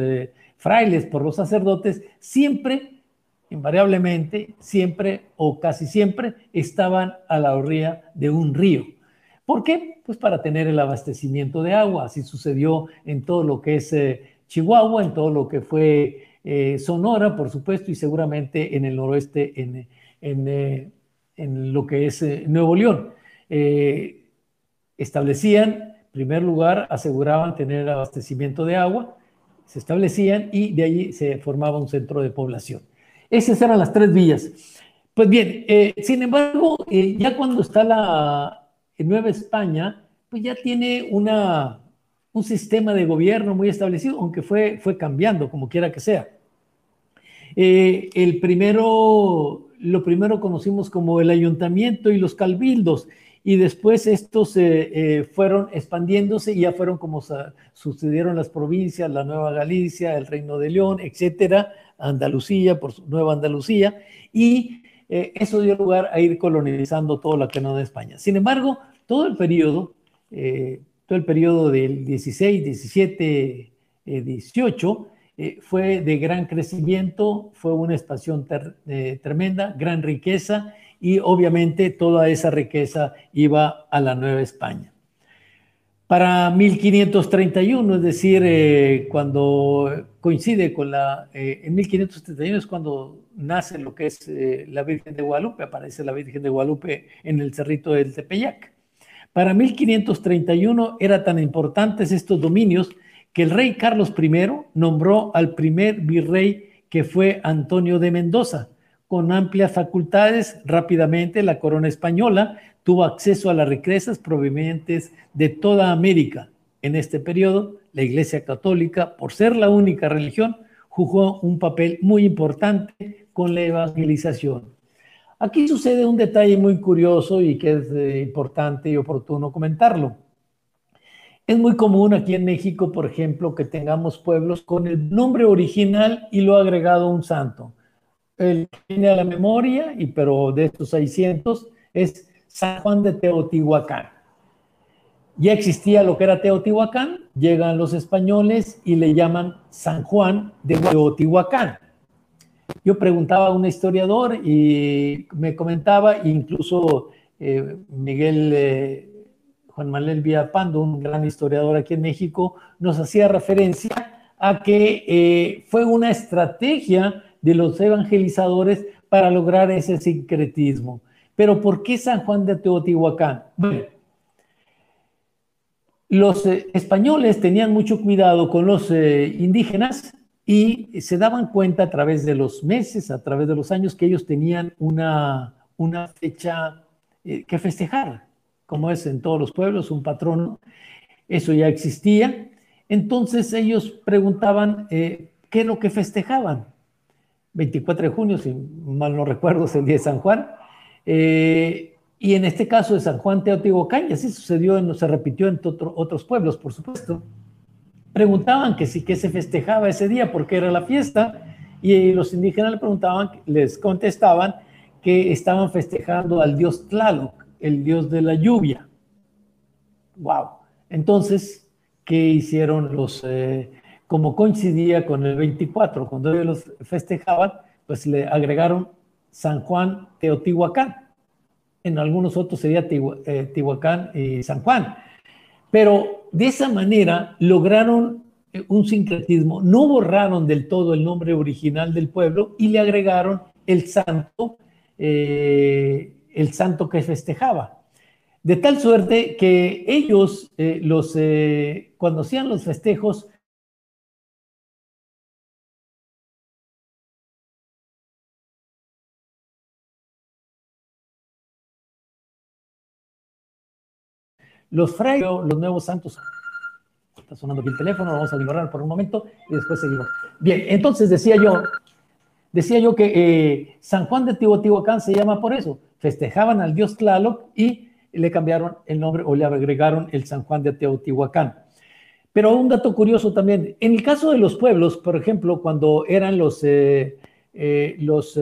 frailes, por los sacerdotes, siempre, invariablemente, siempre o casi siempre estaban a la orilla de un río. ¿Por qué? Pues para tener el abastecimiento de agua. Así sucedió en todo lo que es eh, Chihuahua, en todo lo que fue eh, Sonora, por supuesto, y seguramente en el noroeste, en, en, eh, en lo que es Nuevo León. establecían, en primer lugar, aseguraban tener abastecimiento de agua, se establecían y de allí se formaba un centro de población. Esas eran las tres vías. Pues bien, eh, sin embargo, eh, ya cuando está la Nueva España, pues ya tiene una, un sistema de gobierno muy establecido, aunque fue, fue cambiando, como quiera que sea. Eh, el primero, lo primero conocimos como el ayuntamiento y los calvildos, y después estos eh, fueron expandiéndose y ya fueron como sucedieron las provincias, la Nueva Galicia, el Reino de León, etcétera, Andalucía, por Nueva Andalucía, y eso dio lugar a ir colonizando todo lo que no de España. Sin embargo, todo el periodo, todo el periodo del 16, 17, 18, fue de gran crecimiento, fue una expansión tremenda, gran riqueza y obviamente toda esa riqueza iba a la Nueva España. Para 1531, es decir, eh, cuando coincide con la, eh, en 1531 es cuando nace lo que es eh, la Virgen de Guadalupe, aparece la Virgen de Guadalupe en el cerrito del Tepeyac. Para 1531 eran tan importantes estos dominios que el rey Carlos I nombró al primer virrey que fue Antonio de Mendoza, con amplias facultades, rápidamente la corona española tuvo acceso a las riquezas provenientes de toda América. En este periodo, la Iglesia Católica, por ser la única religión, jugó un papel muy importante con la evangelización. Aquí sucede un detalle muy curioso y que es eh, importante y oportuno comentarlo. Es muy común aquí en México, por ejemplo, que tengamos pueblos con el nombre original y lo agregado un santo el que viene a la memoria, y pero de estos 600, es San Juan de Teotihuacán. Ya existía lo que era Teotihuacán, llegan los españoles y le llaman San Juan de Teotihuacán. Yo preguntaba a un historiador y me comentaba, incluso eh, Miguel eh, Juan Manuel Villapando, un gran historiador aquí en México, nos hacía referencia a que eh, fue una estrategia de los evangelizadores para lograr ese sincretismo. Pero ¿por qué San Juan de Teotihuacán? Bueno, los españoles tenían mucho cuidado con los indígenas y se daban cuenta a través de los meses, a través de los años, que ellos tenían una, una fecha eh, que festejar, como es en todos los pueblos, un patrono. Eso ya existía. Entonces ellos preguntaban qué es lo que festejaban. 24 de junio, si mal no recuerdo, es el día de San Juan. Eh, y en este caso de San Juan Teotihuacán, y sucedió, se repitió en otros pueblos, por supuesto. Preguntaban que si que se festejaba ese día, porque era la fiesta, y los indígenas le preguntaban, les contestaban que estaban festejando al dios Tlaloc, el dios de la lluvia. ¡Wow! Entonces, ¿qué hicieron los, eh, como coincidía con el 24, cuando ellos los festejaban, pues le agregaron San Juan Teotihuacán. En algunos otros sería eh, Tihuacán y San Juan. Pero de esa manera lograron eh, un sincretismo, no borraron del todo el nombre original del pueblo y le agregaron el santo, eh, el santo que festejaba. De tal suerte que ellos, los, cuando hacían los festejos, Los frailes, los nuevos santos. Está sonando aquí el teléfono, vamos a ignorar por un momento y después seguimos. Bien, entonces decía yo, decía yo que eh, San Juan de Teotihuacán se llama por eso. Festejaban al dios Tlaloc y le cambiaron el nombre o le agregaron el San Juan de Teotihuacán. Pero un dato curioso también, en el caso de los pueblos, por ejemplo, cuando eran los, eh, eh, los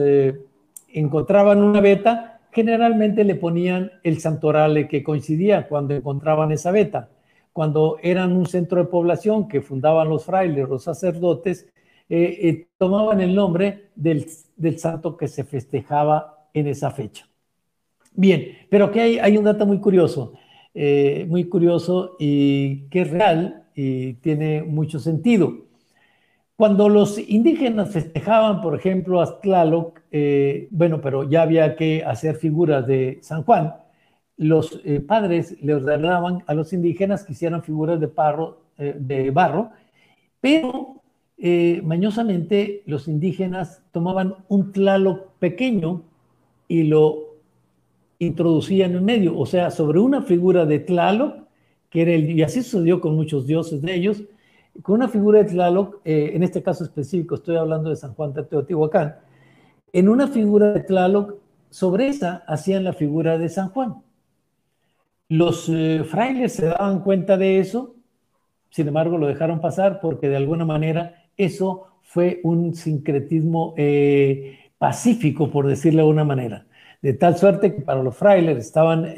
encontraban una beta, generalmente le ponían el santoral que coincidía cuando encontraban esa beta. Cuando eran un centro de población que fundaban los frailes, los sacerdotes, eh, eh, tomaban el nombre del, santo que se festejaba en esa fecha. Bien, pero aquí hay, hay un dato muy curioso, eh, muy curioso y que es real y tiene mucho sentido. Cuando los indígenas festejaban, por ejemplo, a Tlaloc, eh, bueno, pero ya había que hacer figuras de San Juan, los eh, padres le ordenaban a los indígenas que hicieran figuras de, eh, de barro, pero mañosamente los indígenas tomaban un Tlaloc pequeño y lo introducían en medio, o sea, sobre una figura de Tlaloc, que era el, y así sucedió con muchos dioses de ellos, con una figura de Tlaloc, eh, en este caso específico estoy hablando de San Juan de Teotihuacán, en una figura de Tlaloc, sobre esa hacían la figura de San Juan. Los eh, frailes se daban cuenta de eso, sin embargo lo dejaron pasar porque de alguna manera eso fue un sincretismo eh, pacífico, por decirlo de alguna manera. De tal suerte que para los frailes estaban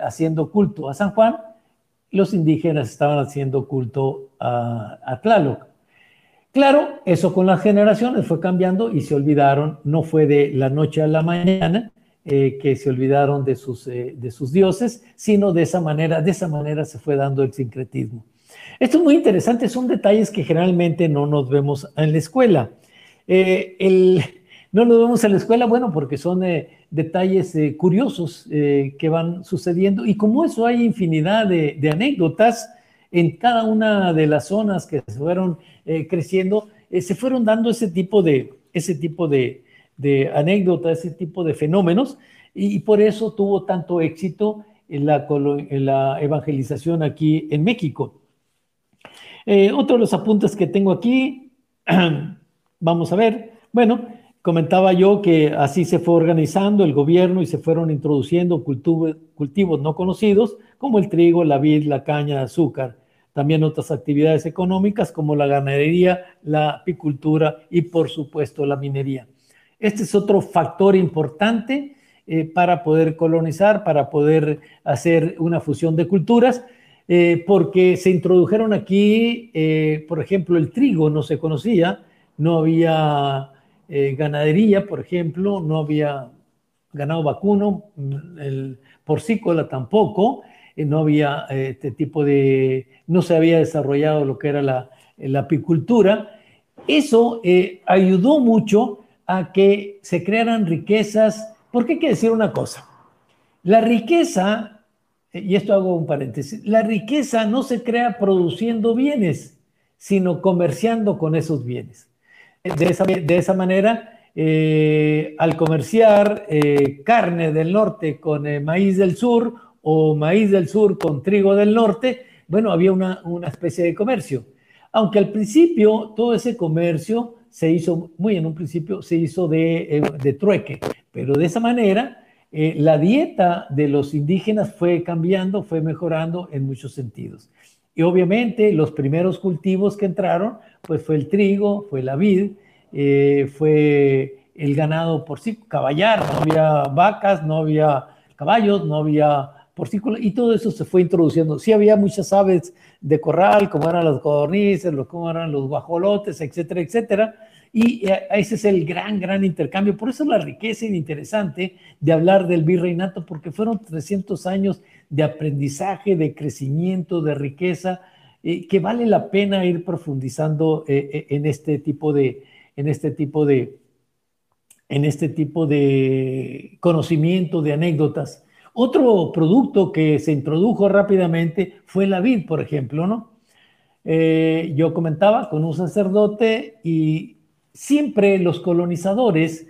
haciendo culto a San Juan, los indígenas estaban haciendo culto a, a Tlaloc. Claro, eso con las generaciones fue cambiando y se olvidaron, no fue de la noche a la mañana, eh, que se olvidaron de sus, eh, de sus dioses, sino de esa manera, de esa manera se fue dando el sincretismo. Esto es muy interesante, son detalles que generalmente no nos vemos en la escuela. Eh, el, no nos vemos en la escuela, bueno, porque son detalles curiosos que van sucediendo. Y como eso hay infinidad de, anécdotas en cada una de las zonas que se fueron creciendo, se fueron dando ese tipo de, ese tipo de, anécdotas, ese tipo de fenómenos, y, por eso tuvo tanto éxito en la, evangelización aquí en México. Eh, otro de los apuntes que tengo aquí, vamos a ver, bueno, comentaba yo que así se fue organizando el gobierno y se fueron introduciendo cultivos no conocidos como el trigo, la vid, la caña azúcar, también otras actividades económicas como la ganadería, la apicultura y por supuesto la minería. Este es otro factor importante eh, para poder colonizar, para poder hacer una fusión de culturas, eh, porque se introdujeron aquí, eh, por ejemplo, el trigo no se conocía, no había ganadería, por ejemplo, no había ganado vacuno, el porcícola tampoco, no había este tipo de, no se había desarrollado lo que era la, la apicultura. Eso ayudó mucho a que se crearan riquezas, porque hay que decir una cosa, la riqueza, y esto hago un paréntesis, la riqueza no se crea produciendo bienes, sino comerciando con esos bienes. De esa, de esa manera, eh, al comerciar eh, carne del norte con eh, maíz del sur o maíz del sur con trigo del norte, bueno, había una, una especie de comercio. Aunque al principio todo ese comercio se hizo, muy en un principio, se hizo de, de trueque, pero de esa manera la dieta de los indígenas fue cambiando, fue mejorando en muchos sentidos. Y obviamente los primeros cultivos que entraron, pues fue el trigo, fue la vid, eh, fue el ganado por sí, caballar, no había vacas, no había caballos, no había porcícola, y todo eso se fue introduciendo. Sí había muchas aves de corral, como eran las codornices, como eran los guajolotes, etcétera, etcétera, y eh, ese es el gran, gran intercambio. Por eso la riqueza interesante de hablar del virreinato, porque fueron 300 años de aprendizaje, de crecimiento, de riqueza, eh, que vale la pena ir profundizando eh, en este tipo de, en este tipo de, en este tipo de conocimiento, de anécdotas. Otro producto que se introdujo rápidamente fue la vid, por ejemplo, ¿no? Eh, yo comentaba con un sacerdote y siempre los colonizadores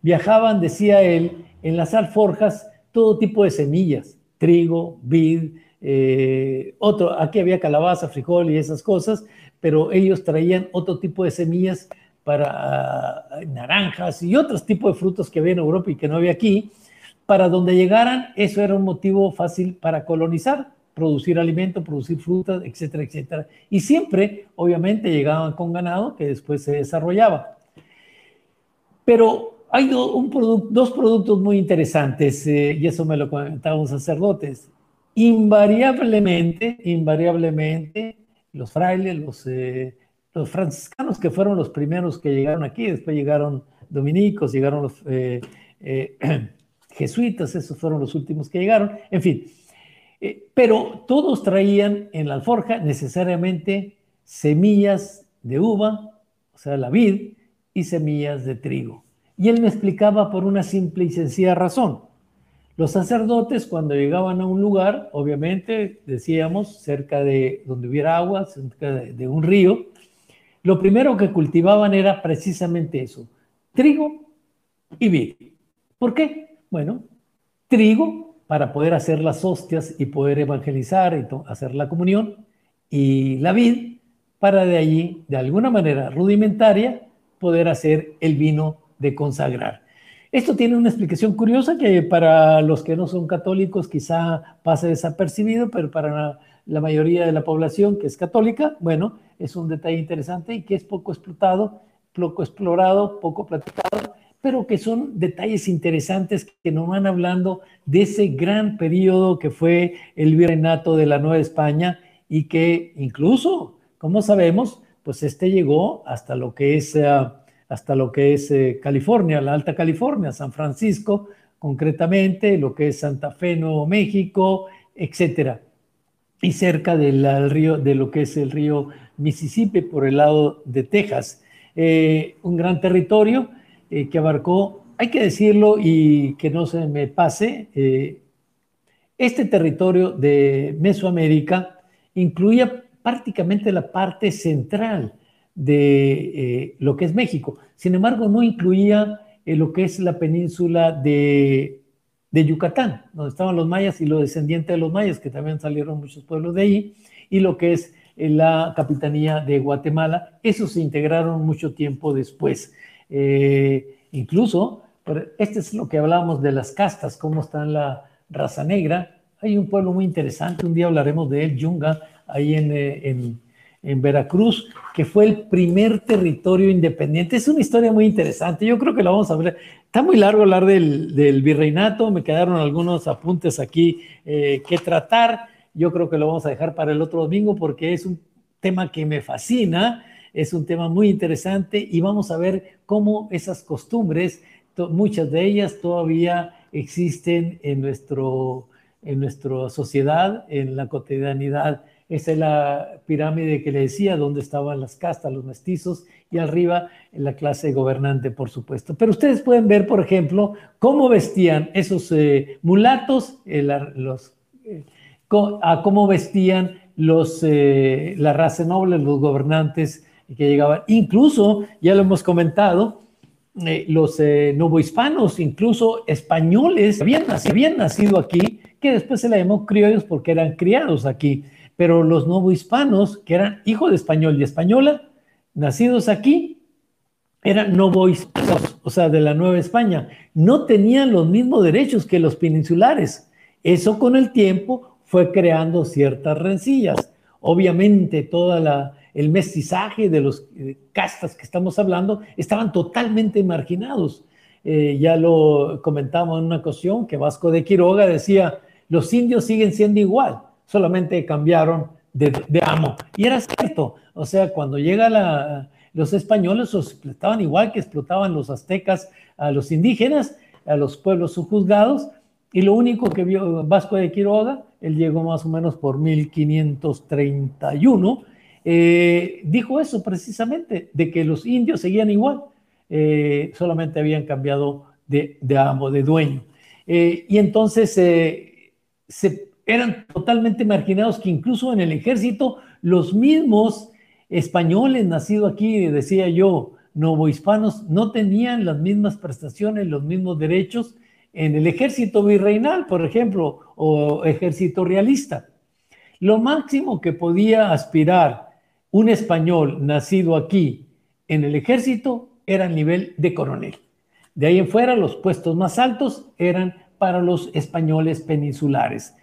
viajaban, decía él, en las alforjas todo tipo de semillas, trigo, vid, eh, otro, aquí había calabaza, frijol y esas cosas, pero ellos traían otro tipo de semillas para ah, naranjas y otros tipos de frutos que había en Europa y que no había aquí para donde llegaran, eso era un motivo fácil para colonizar, producir alimento, producir frutas, etcétera, etcétera. Y siempre, obviamente, llegaban con ganado que después se desarrollaba. Pero hay un dos productos muy interesantes, eh, y eso me lo comentaban los sacerdotes. Invariablemente, invariablemente, los frailes, los, eh, los franciscanos que fueron los primeros que llegaron aquí, después llegaron dominicos, llegaron los... Eh, jesuitas, esos fueron los últimos que llegaron, en fin. Pero todos traían en la alforja necesariamente semillas de uva, o sea, la vid, y semillas de trigo. Y él me explicaba por una simple y sencilla razón. Los sacerdotes cuando llegaban a un lugar, obviamente, decíamos, cerca de donde hubiera agua, cerca de, un río, lo primero que cultivaban era precisamente eso, trigo y vid. ¿Por qué? Bueno, trigo para poder hacer las hostias y poder evangelizar y hacer la comunión, y la vid para de allí, de alguna manera rudimentaria, poder hacer el vino de consagrar. Esto tiene una explicación curiosa que para los que no son católicos quizá pase desapercibido, pero para la, mayoría de la población que es católica, bueno, es un detalle interesante y que es poco explotado, poco explorado, poco platicado, pero que son detalles interesantes que nos van hablando de ese gran periodo que fue el virreinato de la Nueva España y que incluso, como sabemos, pues este llegó hasta lo que es... Ah, hasta lo que es eh, California, la Alta California, San Francisco, concretamente, lo que es Santa Fe, Nuevo México, etcétera. Y cerca del río, de lo que es el río Mississippi por el lado de Texas. Eh, un gran territorio eh, que abarcó, hay que decirlo y que no se me pase, este territorio de Mesoamérica incluía prácticamente la parte central de eh, lo que es México. Sin embargo, no incluía eh, lo que es la península de, Yucatán, donde estaban los mayas y los descendientes de los mayas, que también salieron muchos pueblos de ahí, y lo que es eh, la capitanía de Guatemala. Esos se integraron mucho tiempo después. incluso, este es lo que hablábamos de las castas, cómo está la raza negra. Hay un pueblo muy interesante, un día hablaremos de él, Yunga, ahí en Veracruz, que fue el primer territorio independiente. Es una historia muy interesante, yo creo que la vamos a ver. Está muy largo hablar del, virreinato, me quedaron algunos apuntes aquí eh, que tratar. Yo creo que lo vamos a dejar para el otro domingo porque es un tema que me fascina, es un tema muy interesante y vamos a ver cómo esas costumbres, muchas de ellas todavía existen en, nuestro, en nuestra sociedad, en la cotidianidad esa es la pirámide que le decía, donde estaban las castas, los mestizos, y arriba la clase gobernante, por supuesto. Pero ustedes pueden ver, por ejemplo, cómo vestían esos eh, mulatos, eh, los, eh, a cómo vestían los, la raza noble, los gobernantes que llegaban. Incluso, ya lo hemos comentado, los novohispanos, incluso españoles, habían, habían nacido aquí, que después se le llamó criollos porque eran criados aquí pero los novohispanos, que eran hijos de español y española, nacidos aquí, eran novohispanos, o sea, de la Nueva España, no tenían los mismos derechos que los peninsulares. Eso con el tiempo fue creando ciertas rencillas. Obviamente, todo el mestizaje de los eh, castas que estamos hablando estaban totalmente marginados. Eh, ya lo comentamos en una ocasión que Vasco de Quiroga decía, los indios siguen siendo igual, solamente cambiaron de, amo. Y era cierto, o sea, cuando llega la, los españoles explotaban igual que explotaban los aztecas a los indígenas, a los pueblos subjuzgados, y lo único que vio Vasco de Quiroga, él llegó más o menos por 1531, eh, dijo eso precisamente, de que los indios seguían igual, eh, solamente habían cambiado de, amo, de dueño. Eh, y entonces se eran totalmente marginados, que incluso en el ejército los mismos españoles nacidos aquí, decía yo, novohispanos, no tenían las mismas prestaciones, los mismos derechos en el ejército virreinal, por ejemplo, o ejército realista. Lo máximo que podía aspirar un español nacido aquí en el ejército era el nivel de coronel. De ahí en fuera, los puestos más altos eran para los españoles peninsulares.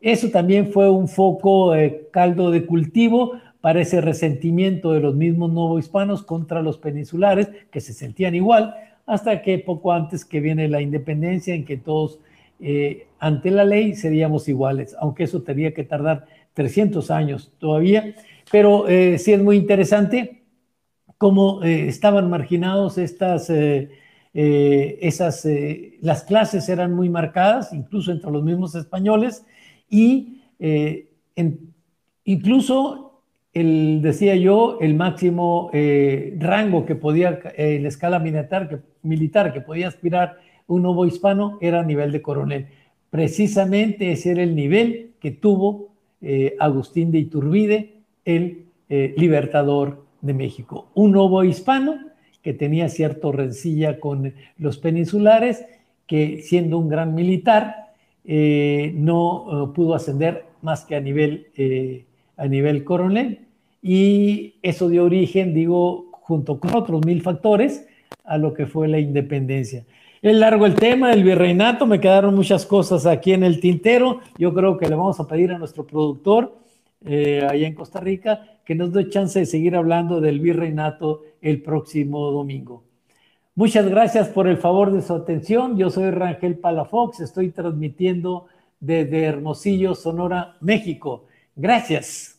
Eso también fue un foco de caldo de cultivo para ese resentimiento de los mismos novohispanos contra los peninsulares, que se sentían igual, hasta que poco antes que viene la independencia, en que todos eh, ante la ley seríamos iguales, aunque eso tendría que tardar 300 años todavía. Pero eh, sí es muy interesante cómo eh, estaban marginados estas, esas, las clases eran muy marcadas, incluso entre los mismos españoles, y eh, incluso, el, decía yo, el máximo eh, rango que podía, eh, la escala militar que, militar que podía aspirar un nuevo hispano era a nivel de coronel. Precisamente ese era el nivel que tuvo Agustín de Iturbide, el libertador de México. Un nuevo hispano que tenía cierto rencilla con los peninsulares, que siendo un gran militar, eh, no eh, pudo ascender más que a nivel, eh, a nivel coronel y eso dio origen, digo, junto con otros mil factores, a lo que fue la independencia. Es largo el tema del virreinato, me quedaron muchas cosas aquí en el tintero. Yo creo que le vamos a pedir a nuestro productor eh, allá en Costa Rica que nos dé chance de seguir hablando del virreinato el próximo domingo. Muchas gracias por el favor de su atención. Yo soy Rangel Palafox, estoy transmitiendo desde Hermosillo, Sonora, México. Gracias.